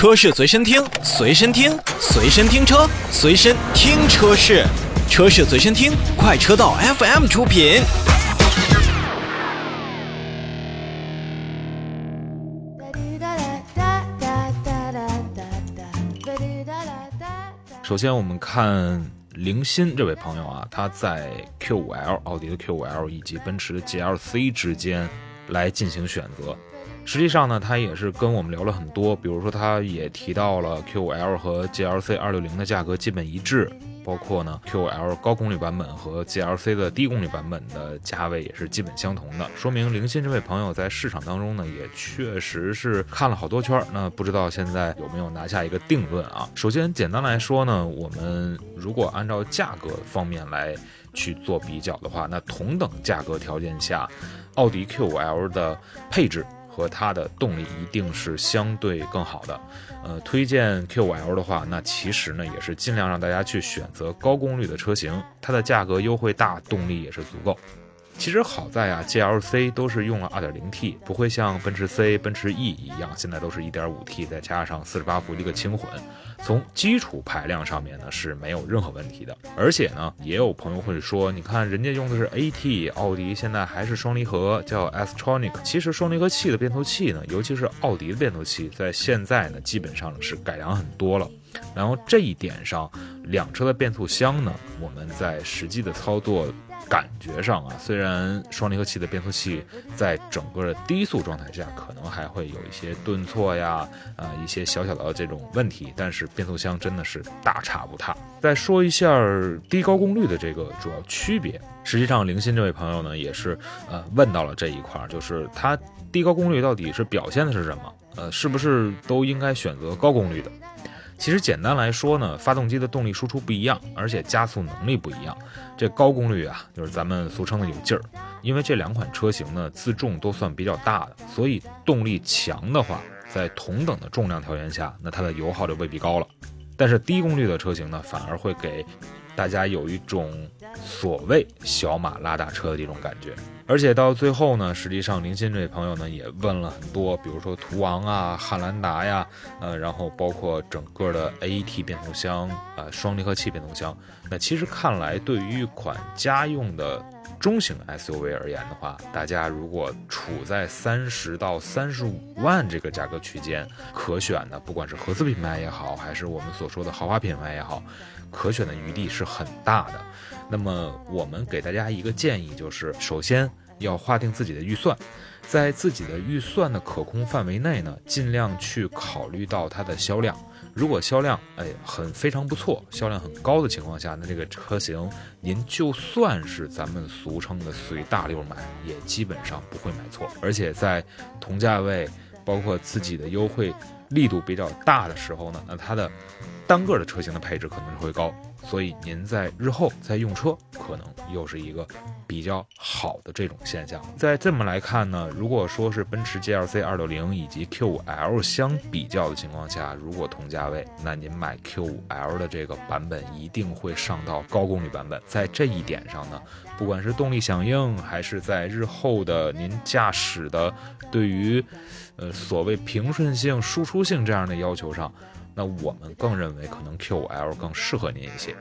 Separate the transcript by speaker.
Speaker 1: 车市随身听，随身听，随身听车，随身听车市，车市随身听，快车道 FM 出品。
Speaker 2: 首先，我们看林鑫这位朋友啊，他在 Q5L、奥迪的 Q5L 以及奔驰的 GLC 之间来进行选择。实际上呢，他也是跟我们聊了很多，比如说他也提到了 Q5L 和 GLC 260的价格基本一致。包括呢，Q5L 高功率版本和 GLC 的低功率版本的价位也是基本相同的，说明林鑫这位朋友在市场当中呢，也确实是看了好多圈。那不知道现在有没有拿下一个定论啊？首先，简单来说呢，我们如果按照价格方面来去做比较的话，那同等价格条件下，奥迪 Q5L 的配置。和它的动力一定是相对更好的，呃，推荐 Q5L 的话，那其实呢也是尽量让大家去选择高功率的车型，它的价格优惠大，动力也是足够。其实好在啊，GLC 都是用了 2.0T，不会像奔驰 C、奔驰 E 一样，现在都是一点五 T，再加上四十八伏的一个轻混，从基础排量上面呢是没有任何问题的。而且呢，也有朋友会说，你看人家用的是 AT，奥迪现在还是双离合，叫 Astronic。其实双离合器的变速器呢，尤其是奥迪的变速器，在现在呢基本上是改良很多了。然后这一点上，两车的变速箱呢，我们在实际的操作。感觉上啊，虽然双离合器的变速器在整个的低速状态下可能还会有一些顿挫呀，啊一些小小的这种问题，但是变速箱真的是大差不差。再说一下低高功率的这个主要区别，实际上林鑫这位朋友呢也是呃问到了这一块，就是它低高功率到底是表现的是什么？呃，是不是都应该选择高功率的？其实简单来说呢，发动机的动力输出不一样，而且加速能力不一样。这高功率啊，就是咱们俗称的有劲儿。因为这两款车型呢，自重都算比较大的，所以动力强的话，在同等的重量条件下，那它的油耗就未必高了。但是低功率的车型呢，反而会给大家有一种所谓小马拉大车的这种感觉。而且到最后呢，实际上林鑫这位朋友呢也问了很多，比如说途昂啊、汉兰达呀，呃，然后包括整个的 AT 变速箱啊、双离合器变速箱。那其实看来，对于一款家用的中型 SUV 而言的话，大家如果处在三十到三十五万这个价格区间，可选的不管是合资品牌也好，还是我们所说的豪华品牌也好，可选的余地是很大的。那么我们给大家一个建议，就是首先。要划定自己的预算，在自己的预算的可控范围内呢，尽量去考虑到它的销量。如果销量哎很非常不错，销量很高的情况下，那这个车型您就算是咱们俗称的随大溜买，也基本上不会买错。而且在同价位，包括自己的优惠力度比较大的时候呢，那它的单个的车型的配置可能会高。所以您在日后再用车，可能又是一个比较好的这种现象。在这么来看呢，如果说是奔驰 GLC 260以及 Q5L 相比较的情况下，如果同价位，那您买 Q5L 的这个版本一定会上到高功率版本。在这一点上呢，不管是动力响应，还是在日后的您驾驶的对于呃所谓平顺性、输出性这样的要求上。那我们更认为可能 Q 五 L 更适合您一些。